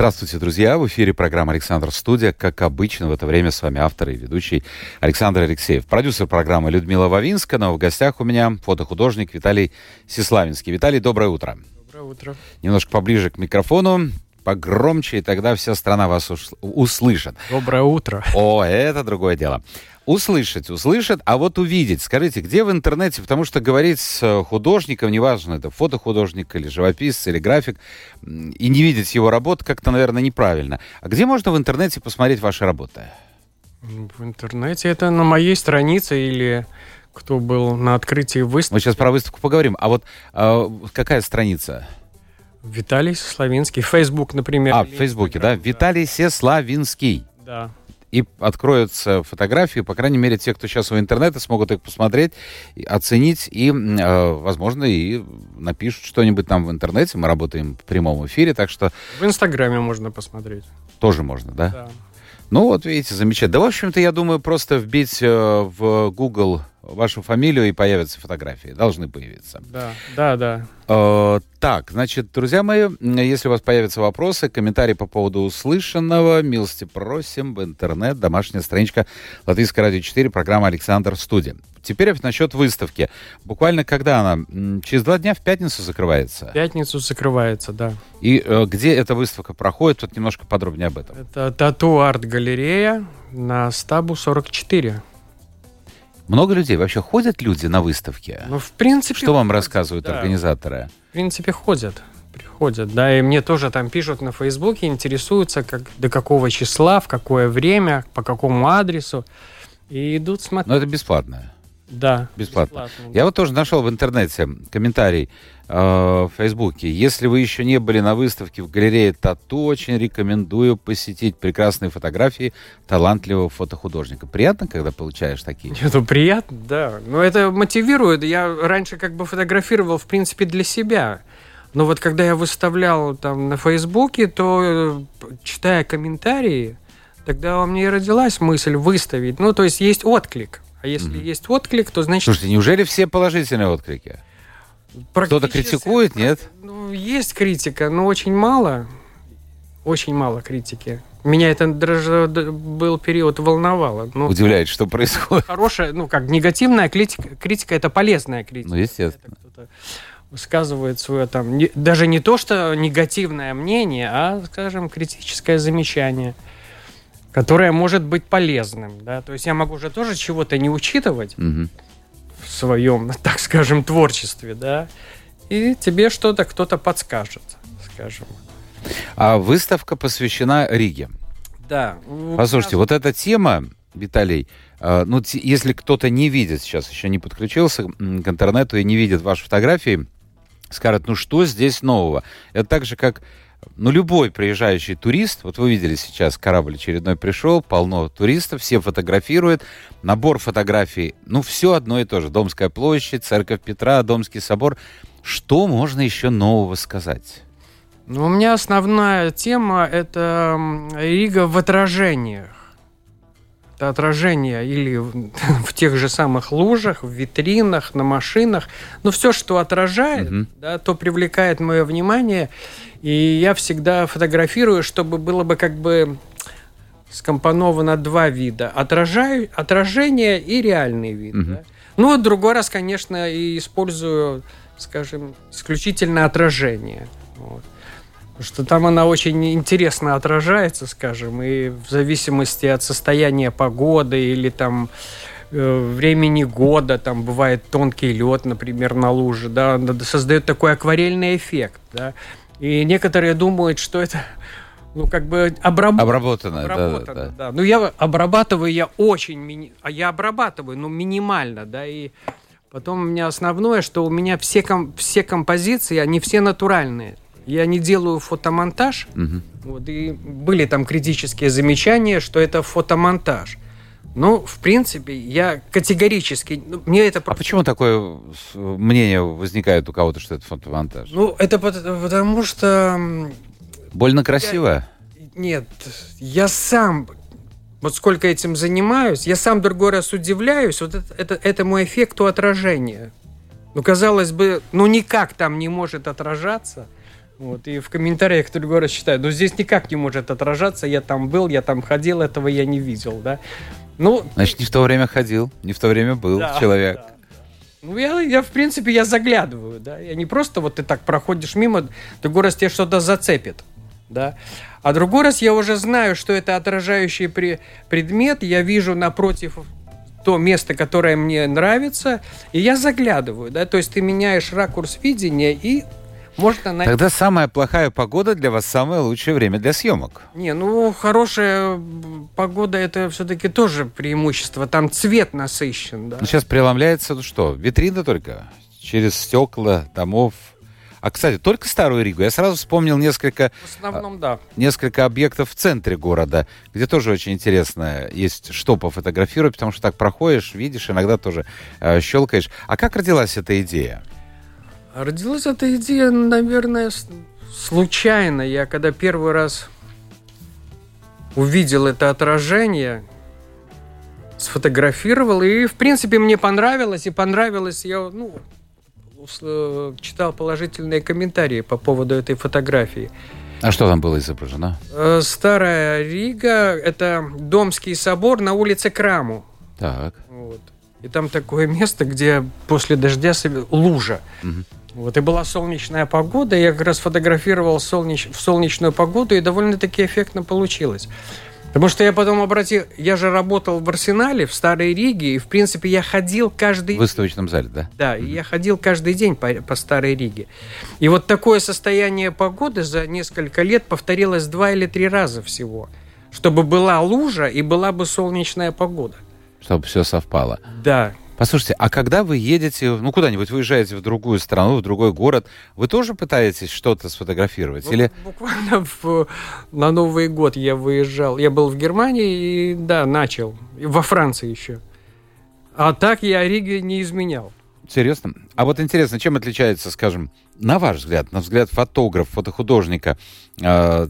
Здравствуйте, друзья! В эфире программа «Александр Студия». Как обычно, в это время с вами автор и ведущий Александр Алексеев. Продюсер программы Людмила Вавинска, но в гостях у меня фотохудожник Виталий Сеславинский. Виталий, доброе утро. Доброе утро. Немножко поближе к микрофону, погромче, и тогда вся страна вас услышит. Доброе утро. О, это другое дело. Услышать, услышат, а вот увидеть. Скажите, где в интернете, потому что говорить с художником, неважно, это фотохудожник или живописец или график, и не видеть его работу как-то, наверное, неправильно. А где можно в интернете посмотреть ваши работы? В интернете это на моей странице или кто был на открытии выставки. Мы сейчас про выставку поговорим. А вот э, какая страница? Виталий Славинский. Facebook, например. А, в Фейсбуке, да? да? Виталий Сеславинский. Да и откроются фотографии, по крайней мере, те, кто сейчас в интернете, смогут их посмотреть, оценить и, э, возможно, и напишут что-нибудь там в интернете. Мы работаем в прямом эфире, так что... В Инстаграме можно посмотреть. Тоже можно, да? Да. Ну вот, видите, замечательно. Да, в общем-то, я думаю, просто вбить э, в Google вашу фамилию и появятся фотографии. Должны появиться. Да, да, да. Э, так, значит, друзья мои, если у вас появятся вопросы, комментарии по поводу услышанного, милости просим в интернет, домашняя страничка Латвийское радио 4, программа «Александр Студия». Теперь насчет выставки. Буквально когда она? Через два дня в пятницу закрывается? В пятницу закрывается, да. И э, где эта выставка проходит? Вот немножко подробнее об этом. Это тату-арт-галерея на Стабу 44. Много людей? Вообще ходят люди на выставки? Ну, в принципе... Что вам рассказывают да. организаторы? В принципе, ходят. Приходят, да, и мне тоже там пишут на Фейсбуке, интересуются, как, до какого числа, в какое время, по какому адресу, и идут смотреть. Но это бесплатно? Да. Бесплатно. бесплатно. Я вот тоже нашел в интернете комментарий э, в Фейсбуке. Если вы еще не были на выставке в галерее Тату, очень рекомендую посетить прекрасные фотографии талантливого фотохудожника. Приятно, когда получаешь такие? Это приятно, да. Но это мотивирует. Я раньше как бы фотографировал, в принципе, для себя. Но вот когда я выставлял там на Фейсбуке, то, э, читая комментарии, тогда у меня и родилась мысль выставить. Ну, то есть есть отклик. А если mm-hmm. есть отклик, то значит... Слушайте, неужели все положительные отклики? Кто-то критикует, нет? Ну, есть критика, но очень мало. Очень мало критики. Меня это даже был период волновало. Но Удивляет, что происходит. Хорошая, ну как, негативная критика, критика это полезная критика. Ну, естественно. Это высказывает свое там, не, даже не то, что негативное мнение, а, скажем, критическое замечание которое может быть полезным. Да? То есть я могу же тоже чего-то не учитывать угу. в своем, так скажем, творчестве, да, и тебе что-то кто-то подскажет, скажем. А выставка посвящена Риге. Да. Послушайте, вот эта тема, Виталий, э, ну, если кто-то не видит сейчас, еще не подключился к интернету и не видит ваши фотографии, скажет, ну что здесь нового? Это так же, как ну, любой приезжающий турист, вот вы видели сейчас, корабль очередной пришел, полно туристов, все фотографируют, набор фотографий, ну, все одно и то же. Домская площадь, Церковь Петра, Домский собор. Что можно еще нового сказать? Ну, у меня основная тема – это Рига в отражениях. Это отражение или в тех же самых лужах, в витринах, на машинах. Ну, все, что отражает, mm-hmm. да, то привлекает мое внимание. И я всегда фотографирую, чтобы было бы как бы скомпоновано два вида. Отражаю, отражение и реальный вид. Mm-hmm. Да? Ну, другой раз, конечно, и использую, скажем, исключительно отражение. Вот что там она очень интересно отражается, скажем, и в зависимости от состояния погоды или там э, времени года, там бывает тонкий лед, например, на луже, да, создает такой акварельный эффект, да. И некоторые думают, что это ну, как бы обраб... обработано. Обработано, да, да, да. Ну, я обрабатываю, я очень, мини... а я обрабатываю, ну, минимально, да, и потом у меня основное, что у меня все, ком... все композиции, они все натуральные. Я не делаю фотомонтаж. Угу. Вот, и были там критические замечания, что это фотомонтаж. Ну, в принципе, я категорически... Ну, мне это... А почему такое мнение возникает у кого-то, что это фотомонтаж? Ну, это потому что... Больно красиво? Я... Нет, я сам вот сколько этим занимаюсь, я сам другой раз удивляюсь, вот это, это, этому эффекту отражения. Ну, казалось бы, ну никак там не может отражаться. Вот, и в комментариях другой раз читаю, ну здесь никак не может отражаться, я там был, я там ходил, этого я не видел, да. Ну, Значит, не в то время ходил, не в то время был да, человек. Да. Ну, я, я, в принципе, я заглядываю, да. Я не просто вот ты так проходишь мимо, другой раз тебе что-то зацепит, да. А другой раз я уже знаю, что это отражающий при, предмет, я вижу напротив то место, которое мне нравится, и я заглядываю, да, то есть ты меняешь ракурс видения и можно найти... Тогда самая плохая погода для вас самое лучшее время для съемок. Не, ну хорошая погода это все-таки тоже преимущество. Там цвет насыщен, да. Ну, сейчас преломляется, ну что, витрина только через стекла домов, а, кстати, только Старую Ригу. Я сразу вспомнил несколько... В основном, да. Несколько объектов в центре города, где тоже очень интересно есть что пофотографировать, потому что так проходишь, видишь, иногда тоже э, щелкаешь. А как родилась эта идея? Родилась эта идея, наверное, случайно. Я когда первый раз увидел это отражение, сфотографировал, и, в принципе, мне понравилось, и понравилось, я, ну, читал положительные комментарии по поводу этой фотографии. А что там было изображено? Э, Старая Рига – это Домский собор на улице Краму. Так. Вот. И там такое место, где после дождя лужа. Угу. Вот, и была солнечная погода, я как раз фотографировал солнеч... в солнечную погоду, и довольно-таки эффектно получилось. Потому что я потом обратил... Я же работал в Арсенале, в Старой Риге, и, в принципе, я ходил каждый... В выставочном зале, да? Да, mm-hmm. я ходил каждый день по, по Старой Риге. И вот такое состояние погоды за несколько лет повторилось два или три раза всего. Чтобы была лужа и была бы солнечная погода. Чтобы все совпало. Да. Послушайте, а когда вы едете, ну, куда-нибудь выезжаете в другую страну, в другой город, вы тоже пытаетесь что-то сфотографировать? Ну, Или... Буквально в, на Новый год я выезжал. Я был в Германии и, да, начал. И во Франции еще. А так я Риге не изменял. Серьезно? А вот интересно, чем отличается, скажем, на ваш взгляд, на взгляд фотографа, фотохудожника, э,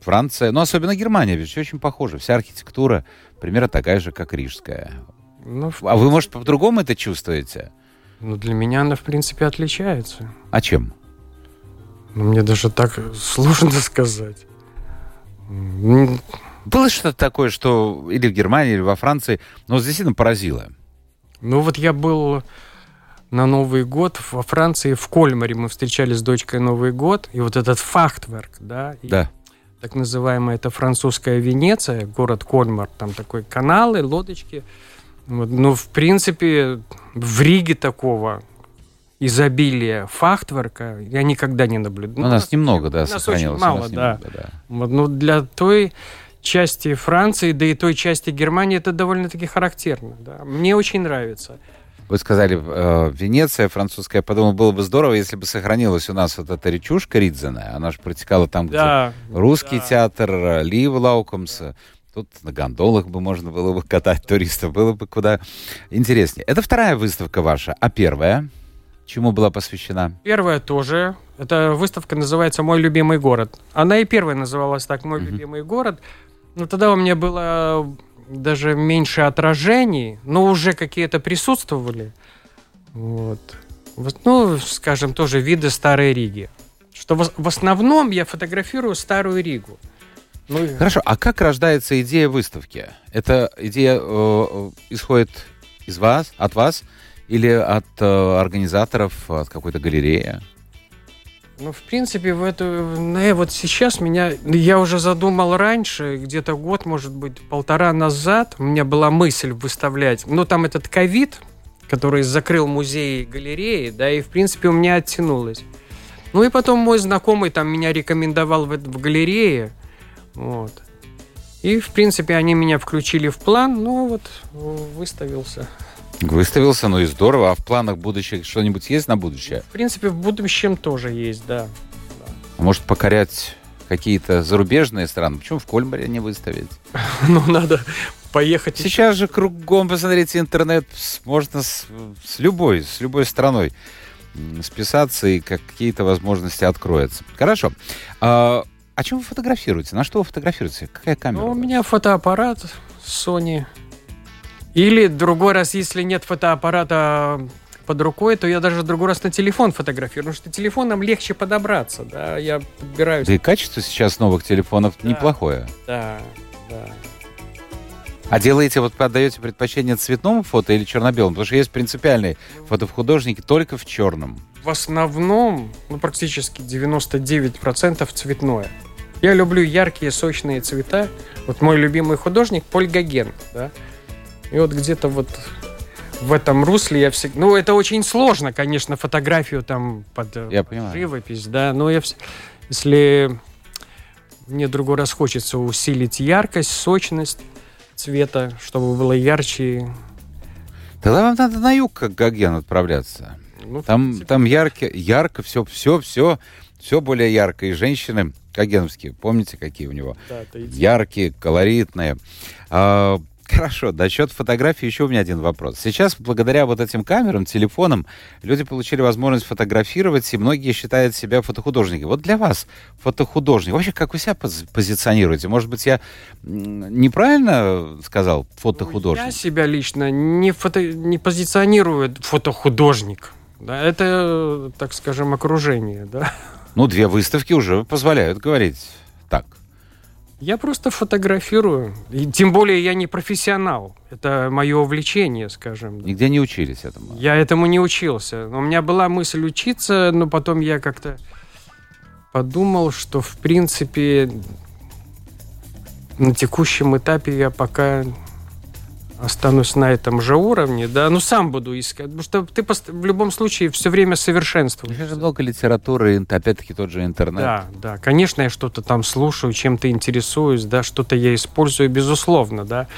Франция, ну, особенно Германия, ведь все очень похоже. Вся архитектура примерно такая же, как рижская. Ну, а вы, может, по-другому это чувствуете? Ну, для меня она, в принципе, отличается. А чем? Ну, мне даже так сложно сказать. Было что-то такое, что или в Германии, или во Франции, но действительно поразило? Ну, вот я был на Новый год во Франции, в Кольмаре мы встречали с дочкой Новый год, и вот этот фахтверк, да, да. так называемая это французская Венеция, город Кольмар, там такой каналы, лодочки, вот, ну, в принципе, в Риге такого изобилия фахтворка я никогда не наблюдал. Ну, у нас немного, да, сохранилось. Очень мало, да. Немного, да. Вот, ну, для той части Франции, да и той части Германии это довольно-таки характерно. Да. Мне очень нравится. Вы сказали, э, Венеция французская. Я подумал, было бы здорово, если бы сохранилась у нас вот эта речушка Ридзена. Она же протекала там, да, где русский да. театр, Лив Лаукомса. Тут на гондолах бы можно было бы катать туристов, было бы куда интереснее. Это вторая выставка ваша, а первая? Чему была посвящена? Первая тоже. Эта выставка называется «Мой любимый город». Она и первая называлась так «Мой uh-huh. любимый город». Но тогда у меня было даже меньше отражений, но уже какие-то присутствовали. Вот. Ну, скажем, тоже виды Старой Риги. Что в основном я фотографирую Старую Ригу. Ну, Хорошо, а как рождается идея выставки? Эта идея э, исходит из вас, от вас, или от э, организаторов, от какой-то галереи? Ну, в принципе, в эту, ну, вот сейчас меня, я уже задумал раньше, где-то год, может быть, полтора назад, у меня была мысль выставлять, ну, там этот ковид, который закрыл музеи и галереи, да, и, в принципе, у меня оттянулось. Ну, и потом мой знакомый там меня рекомендовал в, в галерее, вот. И, в принципе, они меня включили в план, ну вот, выставился. Выставился, ну и здорово. А в планах будущих что-нибудь есть на будущее? В принципе, в будущем тоже есть, да. А может покорять какие-то зарубежные страны? Почему в Кольмаре не выставить? Ну, надо поехать. Сейчас же кругом, посмотрите, интернет можно с, с любой, с любой страной списаться и какие-то возможности откроются. Хорошо. А, о чем вы фотографируете? На что вы фотографируете? Какая камера? Ну, у меня фотоаппарат Sony. Или другой раз, если нет фотоаппарата под рукой, то я даже другой раз на телефон фотографирую, потому что телефоном легче подобраться, да, я подбираюсь. Да и качество сейчас новых телефонов да. неплохое. Да, да. А делаете, вот отдаете предпочтение цветному фото или черно-белому? Потому что есть принципиальные фотохудожники только в черном. В основном, ну, практически 99% цветное. Я люблю яркие, сочные цвета. Вот мой любимый художник Поль Гоген, да. И вот где-то вот в этом русле я всегда... Ну, это очень сложно, конечно, фотографию там под, я под живопись, да, но я вс... если мне другой раз хочется усилить яркость, сочность цвета, чтобы было ярче. Тогда вам надо на юг, как Гоген, отправляться. Ну, там, там ярко, ярко, все, все, все, все более ярко. И женщины Гогеновские, помните, какие у него? Да, Яркие, колоритные. А, Хорошо, насчет фотографии еще у меня один вопрос. Сейчас, благодаря вот этим камерам, телефонам, люди получили возможность фотографировать, и многие считают себя фотохудожниками. Вот для вас фотохудожник, вообще как вы себя пози позиционируете? Может быть, я неправильно сказал фотохудожник? Ну, я себя лично не, фото, не позиционирую фотохудожник. Да, это, так скажем, окружение, да. Ну, две выставки уже позволяют говорить так. Я просто фотографирую. И тем более я не профессионал. Это мое увлечение, скажем. Нигде не учились этому? Я этому не учился. У меня была мысль учиться, но потом я как-то подумал, что в принципе на текущем этапе я пока останусь на этом же уровне, да, ну сам буду искать, потому что ты в любом случае все время совершенствуешь. Сейчас много литературы, опять-таки тот же интернет. Да, да, конечно, я что-то там слушаю, чем-то интересуюсь, да, что-то я использую, безусловно, да.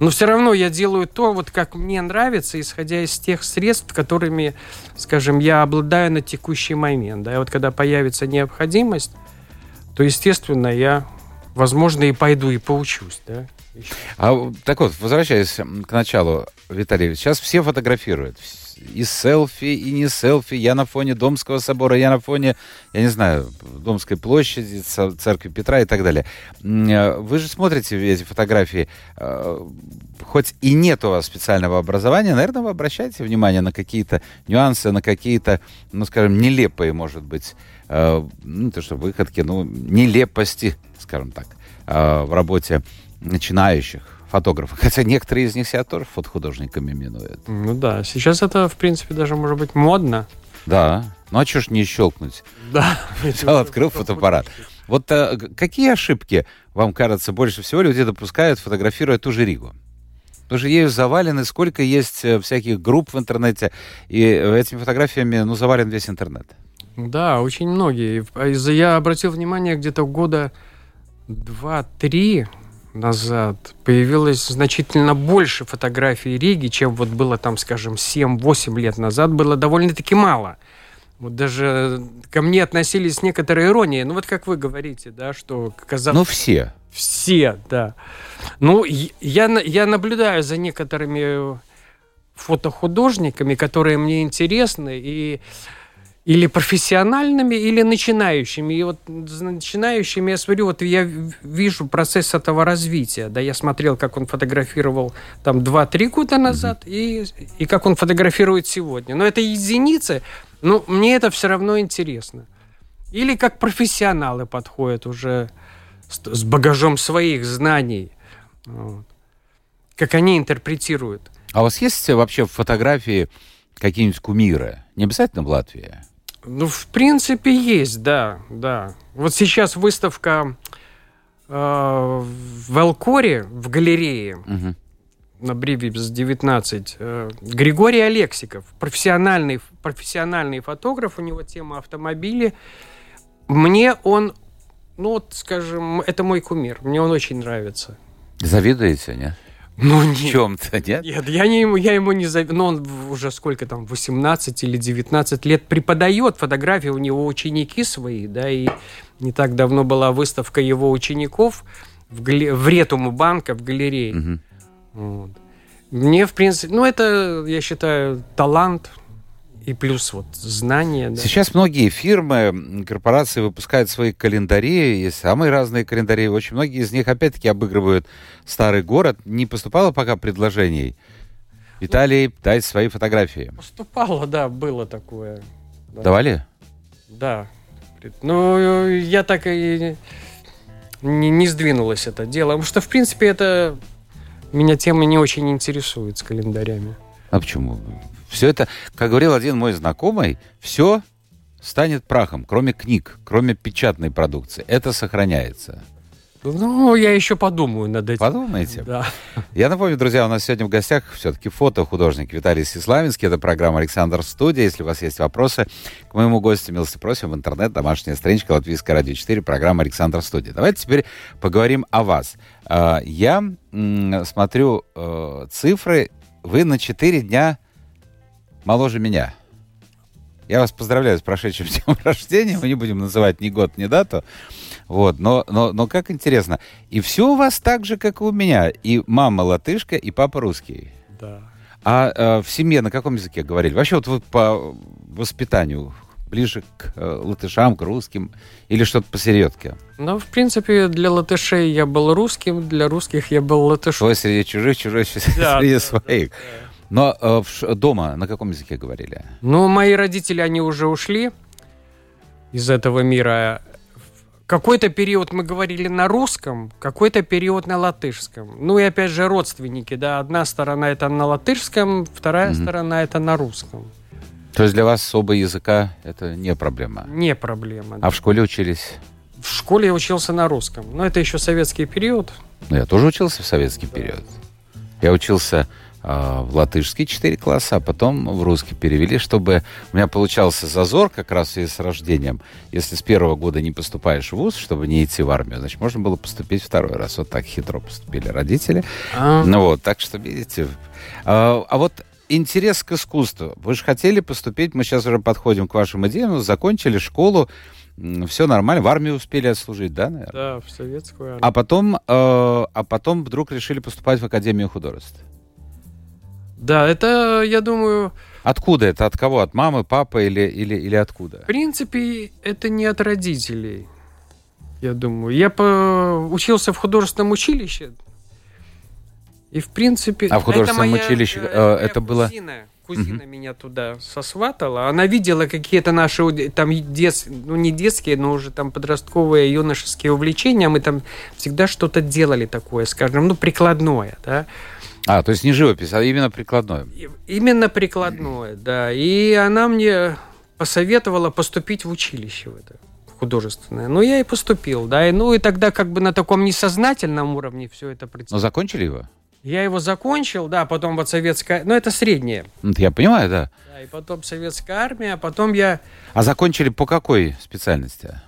Но все равно я делаю то, вот как мне нравится, исходя из тех средств, которыми, скажем, я обладаю на текущий момент. Да, и вот когда появится необходимость, то, естественно, я, возможно, и пойду и поучусь, да. А так вот, возвращаясь к началу, Виталий, сейчас все фотографируют. И селфи, и не селфи. Я на фоне Домского собора, я на фоне, я не знаю, Домской площади, церкви Петра и так далее. Э, вы же смотрите эти фотографии. Э, хоть и нет у вас специального образования, наверное, вы обращаете внимание на какие-то нюансы, на какие-то, ну, скажем, нелепые, может быть, э, ну, то, что выходки, ну, нелепости, скажем так, в работе начинающих фотографов. Хотя некоторые из них себя тоже фотохудожниками именуют. Ну да, сейчас это, в принципе, даже может быть модно. Да. Ну а что ж не щелкнуть? Да. Взял, открыл фотоаппарат. Вот а, какие ошибки, вам кажется, больше всего люди допускают, фотографируя ту же Ригу? Потому что ею завалены, сколько есть э, всяких групп в интернете, и этими фотографиями, ну, завален весь интернет. Да, очень многие. Я обратил внимание, где-то года два-три назад появилось значительно больше фотографий Риги, чем вот было там, скажем, 7-8 лет назад, было довольно-таки мало. Вот даже ко мне относились с некоторой иронией. Ну вот как вы говорите, да, что казалось... Ну все. Все, да. Ну, я, я наблюдаю за некоторыми фотохудожниками, которые мне интересны, и или профессиональными, или начинающими. И вот начинающими я смотрю, вот я вижу процесс этого развития. Да, я смотрел, как он фотографировал там 2-3 года назад, и, и как он фотографирует сегодня. Но это единицы, но мне это все равно интересно. Или как профессионалы подходят уже с, с багажом своих знаний. Вот. Как они интерпретируют. А у вас есть вообще фотографии какие-нибудь кумиры? Не обязательно в Латвии? Ну, в принципе, есть, да, да. Вот сейчас выставка э, в Элкоре, в галерее, угу. на Бривипс 19, э, Григорий Алексиков, профессиональный, профессиональный фотограф, у него тема автомобили. Мне он, ну, вот, скажем, это мой кумир, мне он очень нравится. Завидуете, нет? Ну. В чем-то, нет? Нет, я, не ему, я ему не завидую. Ну, он уже сколько там, 18 или 19 лет преподает фотографии, у него ученики свои, да, и не так давно была выставка его учеников в, гале... в Ретуму банка в галерее. Угу. Вот. Мне, в принципе, ну, это, я считаю, талант и плюс вот знания. Да. Сейчас многие фирмы, корпорации выпускают свои календари, есть самые разные календари. Очень многие из них, опять-таки, обыгрывают старый город. Не поступало пока предложений? Виталий, дай свои фотографии. Поступало, да, было такое. Да. Давали? Да. Ну, я так и не, не сдвинулось это дело. Потому что, в принципе, это меня тема не очень интересует с календарями. А почему? Все это, как говорил один мой знакомый, все станет прахом, кроме книг, кроме печатной продукции. Это сохраняется. Ну, я еще подумаю над этим. Подумайте. Да. Я напомню, друзья, у нас сегодня в гостях все-таки фото-художник Виталий Сеславинский. Это программа «Александр Студия». Если у вас есть вопросы к моему гостю, милости просим в интернет, домашняя страничка Латвийская радио 4, программа «Александр Студия». Давайте теперь поговорим о вас. А, я смотрю э, цифры. Вы на 4 дня моложе меня. Я вас поздравляю с прошедшим днем рождения. Мы не будем называть ни год, ни дату. Вот, но, но, но как интересно. И все у вас так же, как и у меня. И мама латышка, и папа русский. Да. А э, в семье на каком языке говорили? Вообще вот вы по воспитанию ближе к э, латышам, к русским или что-то посередке? Ну, в принципе, для латышей я был русским, для русских я был латышом. Свой среди чужих, чужой среди Да, да, своих. да, да. Но э, дома на каком языке говорили? Ну, мои родители, они уже ушли из этого мира. Какой-то период мы говорили на русском, какой-то период на латышском. Ну и опять же родственники, да, одна сторона это на латышском, вторая Мгм. сторона это на русском. То есть для вас оба языка это не проблема? Не проблема. А в школе учились? В школе я учился на русском, но это еще советский период. Ну, я тоже учился в советский период. Я учился а, в латышский 4 класса, а потом в русский перевели, чтобы у меня получался зазор как раз и с рождением. Если с первого года не поступаешь в ВУЗ, чтобы не идти в армию, значит, можно было поступить второй раз. Вот так хитро поступили родители. А, Ну вот, так что, видите. А, а вот интерес к искусству. Вы же хотели поступить, мы сейчас уже подходим к вашим идеям, ну, закончили школу, все нормально, в армию успели отслужить, да, наверное? Да, в советскую армию. А потом, э, а потом вдруг решили поступать в Академию художеств. Да, это, я думаю, Откуда это? От кого? От мамы, папы или, или, или откуда? в принципе, это не от родителей. Я думаю. Я по... учился в художественном училище. И, в принципе... А в художественном это моя, училище, э, э, это было- Кузина, кузина меня туда сосватала. Она видела какие-то наши там дет... ну не детские, но уже там подростковые юношеские увлечения. Мы там всегда что-то делали такое, скажем, ну прикладное, да. А, то есть не живопись, а именно прикладное. Именно прикладное, да. И она мне посоветовала поступить в училище в это художественное. Ну, я и поступил, да. И, ну, и тогда как бы на таком несознательном уровне все это Но представилось. закончили его? Я его закончил, да, потом вот советская... Ну, это среднее. Ну, я понимаю, да. Да, и потом советская армия, а потом я... А закончили по какой специальности?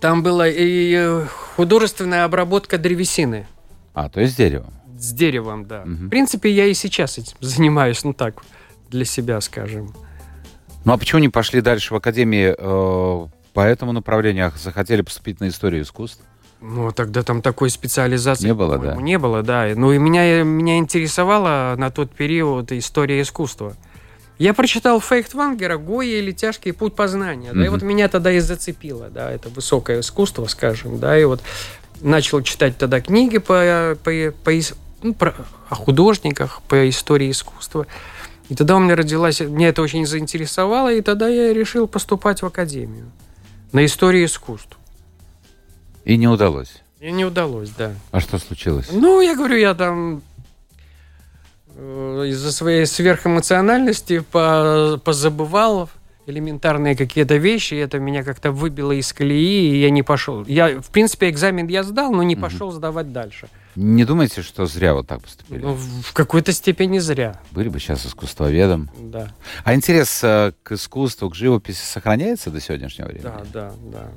Там была и э, художественная обработка древесины А, то есть деревом. С деревом, да. Мгм. В принципе, я и сейчас этим занимаюсь, ну так, для себя, скажем. Ну а почему не пошли дальше в Академии э, по этому направлению? а Захотели поступить на историю искусств? Ну, тогда там такой специализации Не было, да? Не было, да. Ну, и меня, меня интересовала на тот период история искусства. Я прочитал Фейхт Вангера «Гоя или тяжкий путь познания». Да, и вот меня тогда и зацепило, да, это высокое искусство, скажем, да, и вот начал читать тогда книги по, по, по ну, про- о художниках, по истории искусства. И тогда у меня родилась, меня это очень заинтересовало, и тогда я решил поступать в академию на историю искусств. И не удалось. И не удалось, да. А что случилось? Ну, я говорю, я там э, из-за своей сверхэмоциональности по- позабывал элементарные какие-то вещи, и это меня как-то выбило из колеи, и я не пошел. Я, в принципе, экзамен я сдал, но не пошел сдавать дальше. Не думаете, что зря вот так поступили? Ну, в какой-то степени зря, Были бы сейчас искусствоведом. да. А интерес э, к искусству, к живописи сохраняется до сегодняшнего времени? Да, да, да.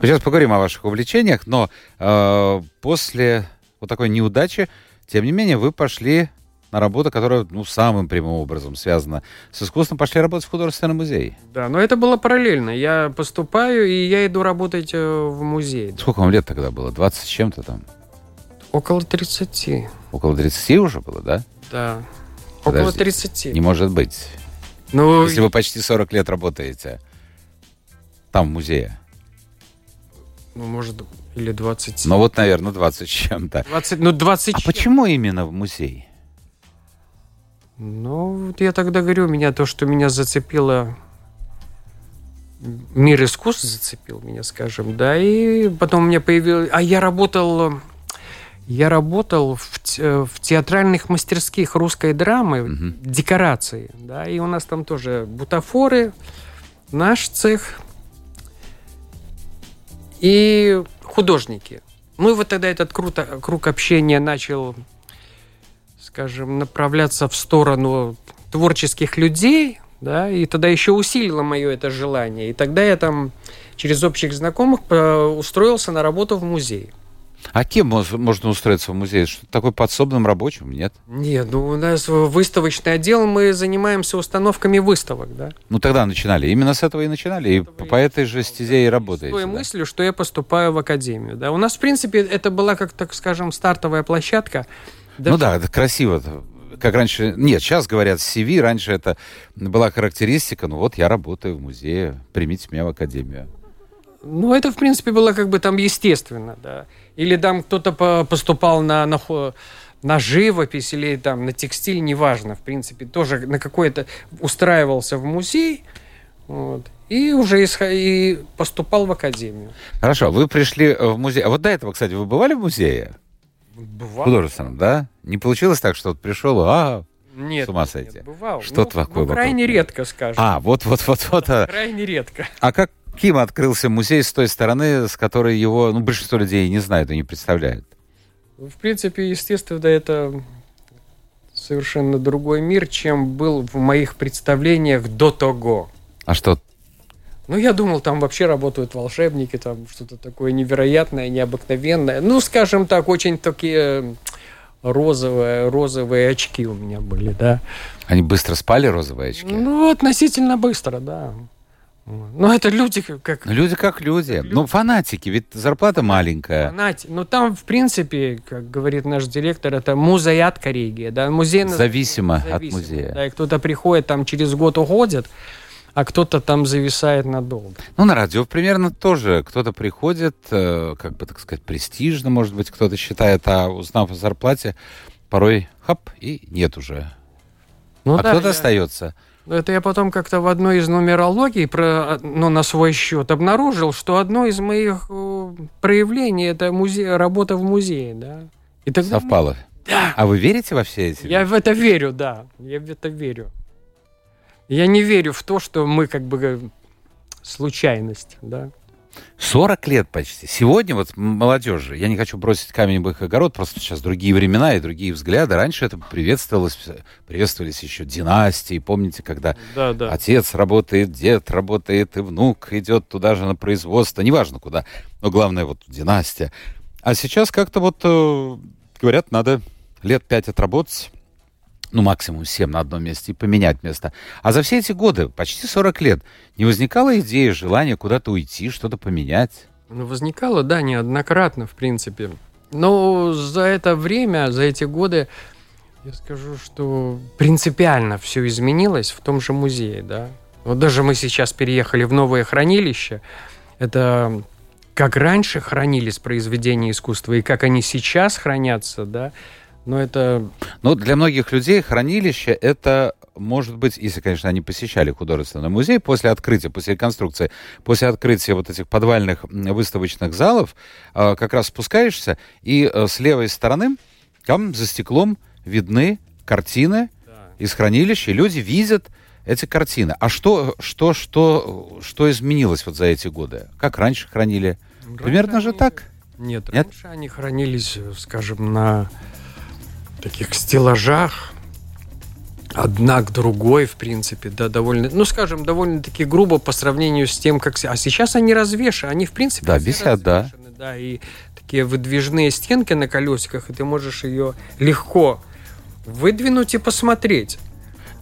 Мы сейчас поговорим о ваших увлечениях, но э, после вот такой неудачи, тем не менее, вы пошли на работу, которая ну, самым прямым образом связана с искусством, пошли работать в художественный музей. Да, но это было параллельно. Я поступаю, и я иду работать э, в музей. Сколько вам лет тогда было? 20 с чем-то там? Около 30. Около 30 уже было, да? Да. Около Подожди. 30. Не может быть. Ну, Если вы почти 40 лет работаете там, в музее. ну, может, или 20. Ну вот, наверное, 20 с чем-то. 20, ну, 20 А чем? почему именно в музей? Ну, вот я тогда говорю, меня то, что меня зацепило, мир искусств зацепил меня, скажем, да, и потом у меня появилось... А я работал... Я работал в, те- в театральных мастерских русской драмы, Мгм. декорации, да, и у нас там тоже бутафоры, наш цех и художники. Ну и вот тогда этот круто, круг общения начал, скажем, направляться в сторону творческих людей, да, и тогда еще усилило мое это желание. И тогда я там через общих знакомых э, устроился на работу в музей. А кем мож- можно устроиться в музее? Что такое подсобным рабочим? Нет? Нет, ну у нас выставочный отдел, мы занимаемся установками выставок, да. Ну тогда начинали. Именно с этого и начинали. И по этой же стезе и С работаете. той да? мыслью, что я поступаю в академию, да. У нас, в принципе, это была, как так скажем, стартовая площадка. Ну да, это красиво. Как раньше... Нет, сейчас говорят CV. Раньше это была характеристика. Ну вот я работаю в музее. Примите меня в академию. Ну, это, в принципе, было как бы там естественно, да. Или там кто-то по- поступал на, на, на живопись или там на текстиль, неважно, в принципе, тоже на какой-то устраивался в музей, вот, и уже исхо- и поступал в академию. Хорошо, вы пришли в музей. А вот до этого, кстати, вы бывали в музее? Бывало. Художественном, да? Не получилось так, что вот пришел, а, Нет, С ума сойти. нет, бывал. Что Ну, такое ну, вокруг? крайне редко, скажем. а, вот, вот, вот, вот. А, Крайне редко. а как Ким открылся музей с той стороны, с которой его, ну, большинство людей не знают и не представляют? В принципе, естественно, это совершенно другой мир, чем был в моих представлениях до того. А что? Ну, я думал, там вообще работают волшебники, там что-то такое невероятное, необыкновенное. Ну, скажем так, очень такие розовые, розовые очки у меня были, да. Они быстро спали, розовые очки? Ну, относительно быстро, да. Ну, это люди как... как Ну, люди как люди. Ну, фанатики, ведь зарплата маленькая. фанати- Ну, там, в принципе, как говорит наш директор, это музеят религия, да, музей... наз- Зависимо от зависимо, музея. Да, и кто-то приходит, там через год уходит, а кто-то там зависает надолго. Ну, на радио примерно тоже. Кто-то приходит, э, как бы, так сказать, престижно, может быть, кто-то считает, а узнав о зарплате, порой, хап, и нет уже. Ну, а да, кто-то я- остается. Это я потом как-то в одной из нумерологий, про, ну, на свой счет, обнаружил, что одно из моих э, проявлений это музей, работа в музее, да. И тогда Совпало. Да. А вы верите во все эти? Я в это верю, да. Я в это верю. Я не верю в то, что мы как бы э, случайность, да. 40 лет почти. Сегодня вот молодежи, я не хочу бросить камень в их огород, просто сейчас другие времена и другие взгляды. Раньше это приветствовалось, приветствовались еще династии. Помните, когда Да, да. отец работает, дед работает, и внук идет туда же на производство, неважно куда, но главное вот династия. А сейчас как-то вот, э, говорят, надо лет пять отработать, ну, максимум 7 на одном месте, и поменять место. А за все эти годы, почти 40 лет, не возникала идея, желания куда-то уйти, что-то поменять? Ну, возникало, да, неоднократно, в принципе. Но за это время, за эти годы, я скажу, что принципиально все изменилось в том же музее, да. Вот даже мы сейчас переехали в новое хранилище. Это как раньше хранились произведения искусства и как они сейчас хранятся, да. Но это Но для многих людей хранилище это может быть, если, конечно, они посещали художественный музей после открытия, после реконструкции, после открытия вот этих подвальных выставочных залов, э, как раз спускаешься, и э, с левой стороны там за стеклом видны картины из хранилища, и люди видят эти картины. А что, что, что, что изменилось вот за эти годы? Как раньше хранили? Примерно же они- так? Нет, Нет? раньше они хранились, э, скажем, на таких стеллажах, одна к другой, в принципе, да, довольно, ну, скажем, довольно-таки грубо по сравнению с тем, как... А сейчас они развешаны, они, в принципе, Да, висят, да. да, и такие выдвижные стенки на колесиках, и ты можешь ее легко выдвинуть и посмотреть.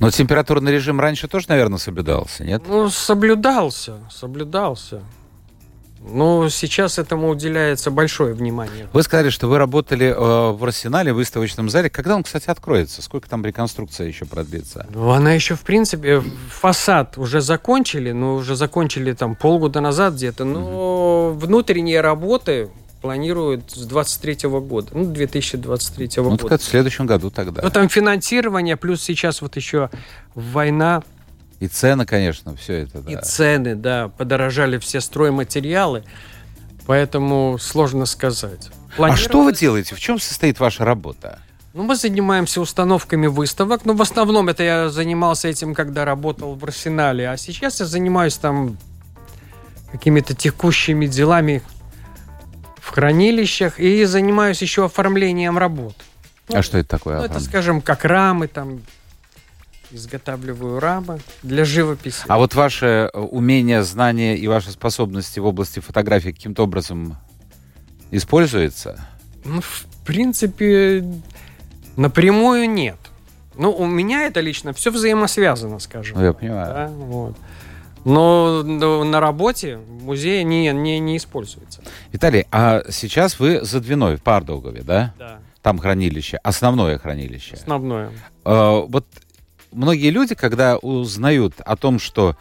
Но температурный режим раньше тоже, наверное, соблюдался, нет? Ну, соблюдался, соблюдался. Но сейчас этому уделяется большое внимание. Вы сказали, что вы работали э, в Арсенале, в выставочном зале. Когда он, кстати, откроется? Сколько там реконструкция еще продлится? Ну, она еще, в принципе, фасад уже закончили, но уже закончили там полгода назад где-то, но угу. внутренние работы планируют с 23 года, ну, 2023 ну, года. Ну, в следующем году тогда. Ну, там финансирование, плюс сейчас вот еще война и цены, конечно, все это. Да. И цены, да, подорожали все стройматериалы, поэтому сложно сказать. А что вы делаете? В чем состоит ваша работа? Ну, мы занимаемся установками выставок, но в основном это я занимался этим, когда работал в Арсенале, а сейчас я занимаюсь там какими-то текущими делами в хранилищах и занимаюсь еще оформлением работ. А ну, что это такое? Ну, это, скажем, как рамы, там, изготавливаю рамы для живописи. А вот ваше э, умение, знание и ваши способности в области фотографии каким-то образом используется? Ну, в принципе, напрямую нет. Ну, у меня это лично все взаимосвязано, скажем. Ну, я понимаю. Да, вот. Но на работе музей не, не, не используется. Виталий, а сейчас вы за Двиной в Пардолгове, да? Да. Там хранилище, основное хранилище. Основное. А, вот многие люди, когда узнают о том, что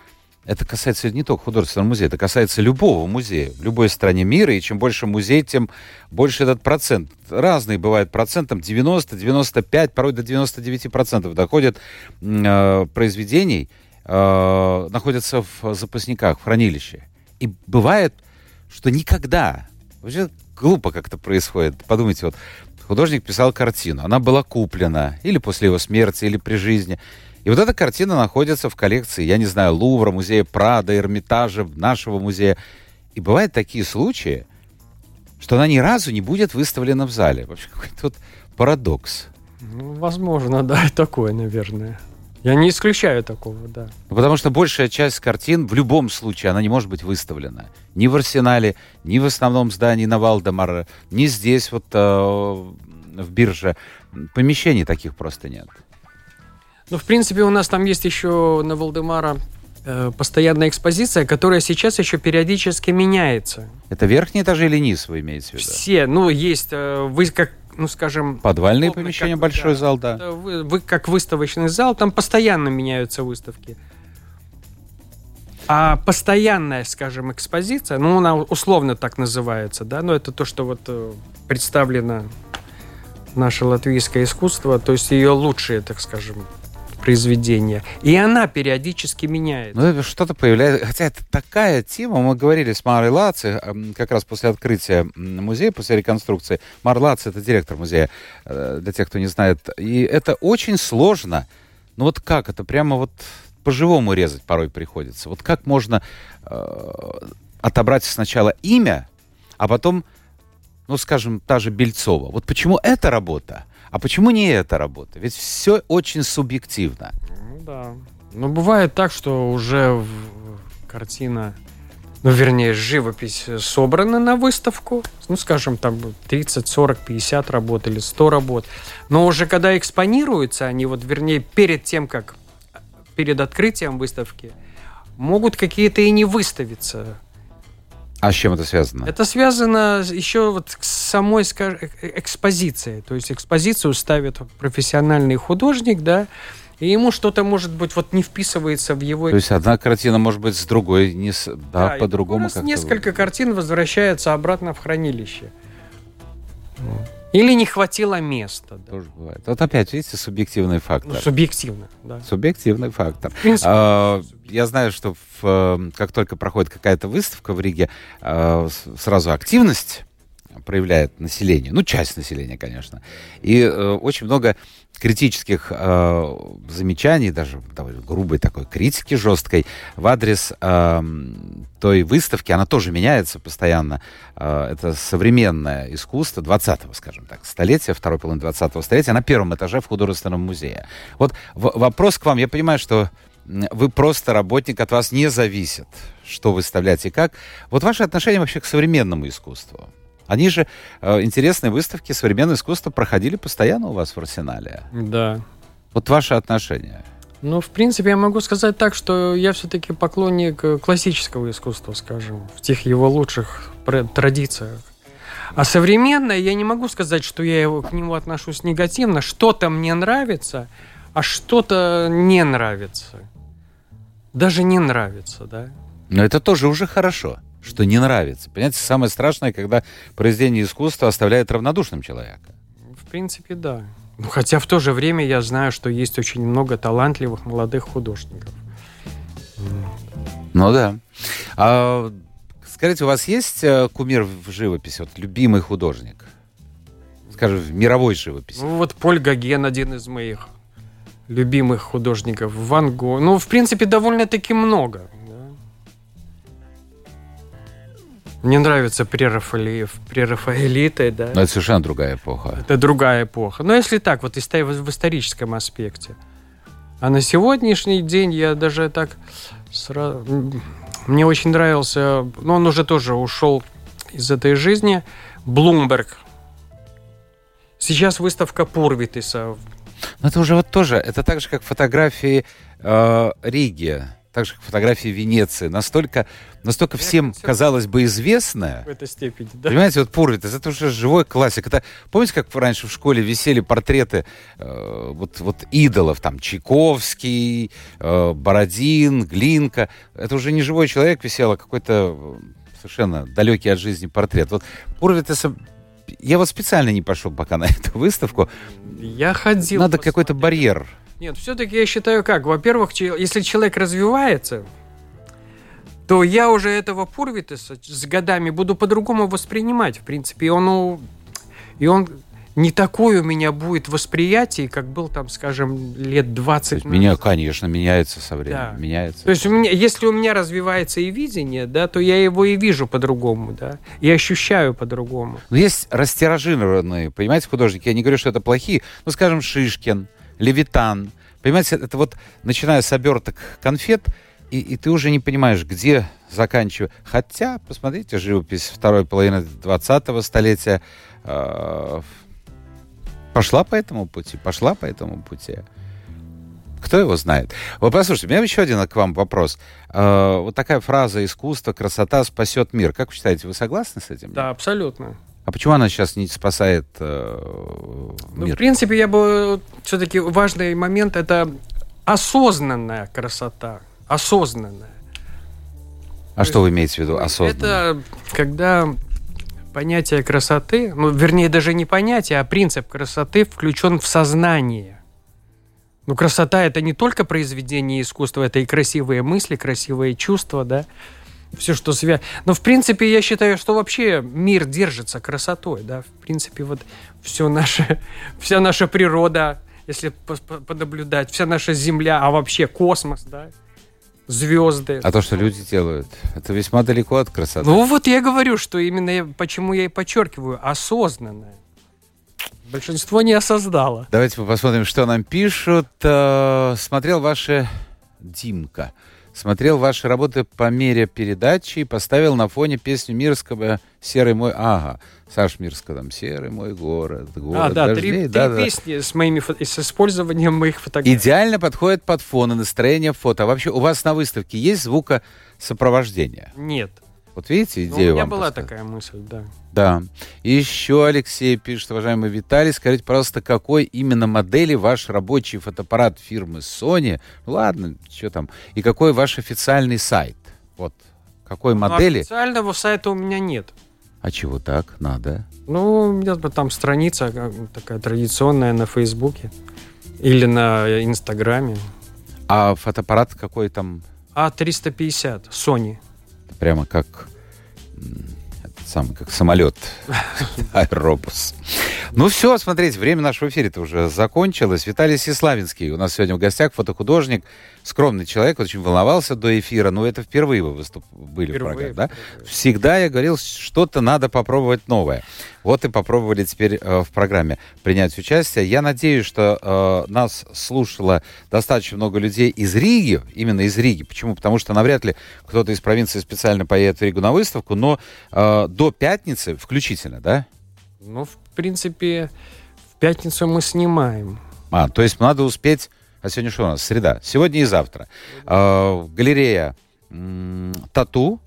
это касается не только художественного музея, это касается любого музея в любой стране мира, и чем больше музей, тем больше этот процент. Разный бывает процент, там 90, 95, порой до 99 процентов доходит э, произведений, э, находятся в запасниках, в хранилище. И бывает, что никогда, вообще глупо как-то происходит. Подумайте, вот художник писал картину, она была куплена или после его смерти, или при жизни. И вот эта картина находится в коллекции, я не знаю, Лувра, музея Прада, Эрмитажа, нашего музея. И бывают такие случаи, что она ни разу не будет выставлена в зале. Вообще какой-то вот парадокс. Ну, возможно, да, такое, наверное. Я не исключаю такого, да. Ну, потому что большая часть картин в любом случае она не может быть выставлена. Ни в Арсенале, ни в основном здании на Валдемар, ни здесь вот э, в бирже. Помещений таких просто нет. Ну, в принципе, у нас там есть еще на Валдемара э, постоянная экспозиция, которая сейчас еще периодически меняется. Это верхние этажи или низ, вы имеете в виду? Все, ну, есть, э, вы как ну, скажем... Подвальные помещения, как, большой да, зал, да. Вы, вы как выставочный зал, там постоянно меняются выставки. А постоянная, скажем, экспозиция, ну, она условно так называется, да, но это то, что вот э, представлено наше латвийское искусство, то есть ее лучшие, так скажем, произведения. И она периодически меняется. Ну, что-то появляется. Хотя это такая тема. Мы говорили с Марой Лаци как раз после открытия музея, после реконструкции. Мар Лаци — это директор музея, э, для тех, кто не знает. И это очень сложно. Ну вот как это? Прямо вот по-живому резать порой приходится. Вот как можно э, отобрать сначала имя, а потом, ну, скажем, та же Бельцова. Вот почему эта работа, а почему не эта работа? Ведь все очень субъективно. Ну да. Но бывает так, что уже картина, ну, вернее, живопись собрана на выставку. Ну, скажем, там 30, 40, 50 работ или 100 работ. Но уже когда экспонируются они, вот, вернее, перед тем, как перед открытием выставки, могут какие-то и не выставиться а с чем это связано? Это связано еще вот с самой э, э, экспозицией. То есть экспозицию ставит профессиональный художник, да, и ему что-то, может быть, вот не вписывается в его... То есть одна картина может быть с другой, не с... да, да по-другому как-то... несколько картин возвращается обратно в хранилище. Или не хватило места. Да. Тоже бывает. Вот опять, видите, субъективный фактор. Ну, субъективно, да. Субъективный фактор. А, я знаю, что в, э, как только проходит какая-то выставка в Риге, а, сразу активность проявляет население, ну, часть населения, конечно. И э, очень много критических э, замечаний, даже довольно грубой такой критики жесткой в адрес э, той выставки, она тоже меняется постоянно. Э, это современное искусство 20-го, скажем так, столетия, второй половины 20-го столетия, на первом этаже в художественном музее. Вот вопрос к вам, я понимаю, что вы просто работник, от вас не зависит, что выставлять и как. Вот ваше отношение вообще к современному искусству? Они же, э, интересные выставки современного искусства проходили постоянно у вас в арсенале. Да. Вот ваше отношение. Ну, в принципе, я могу сказать так, что я все-таки поклонник э, классического искусства, скажем, в тех его лучших традициях. А современное, я не могу сказать, что я его, к нему отношусь негативно. Что-то мне нравится, а что-то не нравится. Даже не нравится, да. Но это тоже уже хорошо, что не нравится. Понимаете, самое страшное, когда произведение искусства оставляет равнодушным человека. В принципе, да. Ну, хотя в то же время я знаю, что есть очень много талантливых молодых художников. Ну да. А, скажите, у вас есть э, кумир в живописи, вот любимый художник? Скажем, в мировой живописи. Ну, вот Поль Гоген один из моих любимых художников. Ван Го. Ну, в принципе, довольно-таки много. Мне нравится прерафаэлиты, да. Но это совершенно другая эпоха. Это другая эпоха. Но если так, вот в историческом аспекте. А на сегодняшний день я даже так сразу... Мне очень нравился, но ну, он уже тоже ушел из этой жизни, Блумберг. Сейчас выставка Пурвитиса. Но это уже вот тоже, это так же, как фотографии э, Риги так же, как фотографии Венеции, настолько, настолько всем, казалось бы, известная. В этой степени, да. Понимаете, вот Пурвитес, это уже живой классик. Это, помните, как раньше в школе висели портреты э, вот, вот идолов, там, Чайковский, э, Бородин, Глинка. Это уже не живой человек висел, а какой-то э, совершенно далекий от жизни портрет. Вот Пурвитеса я вот специально не пошел пока на эту выставку. Я ходил. Надо какой-то барьер нет, все-таки я считаю как. Во-первых, если человек развивается, то я уже этого Пурвитеса с годами буду по-другому воспринимать, в принципе. И он, и он не такое у меня будет восприятие, как был там, скажем, лет 20 назад. Меня, конечно, меняется со временем. Да. Меняется. То есть у меня, если у меня развивается и видение, да, то я его и вижу по-другому, да, и ощущаю по-другому. Но есть растиражированные, понимаете, художники, я не говорю, что это плохие, ну, скажем, Шишкин, Левитан. Понимаете, это вот начиная с оберток конфет, и, и ты уже не понимаешь, где заканчивать. Хотя, посмотрите, живопись второй половины 20-го столетия э, пошла по этому пути, пошла по этому пути. Кто его знает? Вот послушайте, у меня еще один к вам вопрос. Э, вот такая фраза «искусство, красота спасет мир». Как вы считаете, вы согласны с этим? Да, абсолютно. А почему она сейчас не спасает э, мир? Ну, в принципе, я бы все-таки важный момент это осознанная красота, осознанная. А То что вы имеете в виду осознанно? Это когда понятие красоты, ну, вернее, даже не понятие, а принцип красоты включен в сознание. Ну, красота это не только произведение искусства, это и красивые мысли, красивые чувства, да все, что связано. Но, в принципе, я считаю, что вообще мир держится красотой, да, в принципе, вот все наше, вся наша природа, если понаблюдать, вся наша Земля, а вообще космос, да, звезды. А то, что люди делают, это весьма далеко от красоты. Ну вот я говорю, что именно я, почему я и подчеркиваю, осознанное. Большинство не осознало. Давайте посмотрим, что нам пишут. Э, смотрел ваши Димка смотрел ваши работы по мере передачи и поставил на фоне песню Мирского «Серый мой...» Ага, Саш Мирского там «Серый мой город», «Город а, да, дождей». Три, да, три да. песни с, моими, с использованием моих фотографий. Идеально подходит под фон и настроение фото. А вообще у вас на выставке есть звукосопровождение? Нет. Вот видите, идею ну, У меня была поставить. такая мысль, да. Да. И еще Алексей пишет, уважаемый Виталий, скажите, пожалуйста, какой именно модели ваш рабочий фотоаппарат фирмы Sony? Ну, ладно, что там. И какой ваш официальный сайт? Вот. Какой ну, модели? Официального сайта у меня нет. А чего так? Надо. Ну, у меня там страница такая традиционная на Фейсбуке или на Инстаграме. А фотоаппарат какой там? А350, Sony. Прямо как самый, как самолет аэробус. Ну все, смотрите, время нашего эфира-то уже закончилось. Виталий Сеславинский у нас сегодня в гостях, фотохудожник, скромный человек, очень волновался до эфира, но это впервые вы выступ... были впервые, в программе, да? Впервые. Всегда я говорил, что-то надо попробовать новое. Вот и попробовали теперь э, в программе принять участие. Я надеюсь, что э, нас слушало достаточно много людей из Риги, именно из Риги. Почему? Потому что навряд ли кто-то из провинции специально поедет в Ригу на выставку, но э, до пятницы включительно, да? Ну, в принципе, в пятницу мы снимаем. А, то есть надо успеть А сегодня что у нас? Среда. Сегодня и завтра. Э, галерея м, Тату,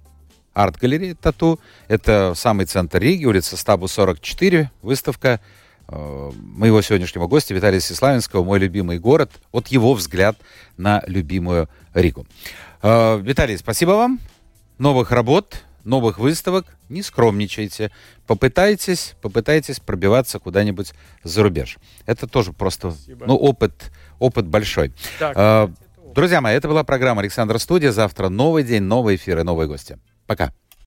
арт-галерея Тату. Это самый центр Риги, улица Стабу 44. Выставка э, моего сегодняшнего гостя Виталия Сеславинского «Мой любимый город». Вот его взгляд на любимую Ригу. Э, Виталий, спасибо вам. Новых работ, новых выставок. Не скромничайте. Попытайтесь, попытайтесь пробиваться куда-нибудь за рубеж. Это тоже просто Спасибо. ну, опыт, опыт большой. Так, Э, Друзья мои, это была программа «Александр Студия». Завтра новый день, новые эфиры, новые гости. Пока.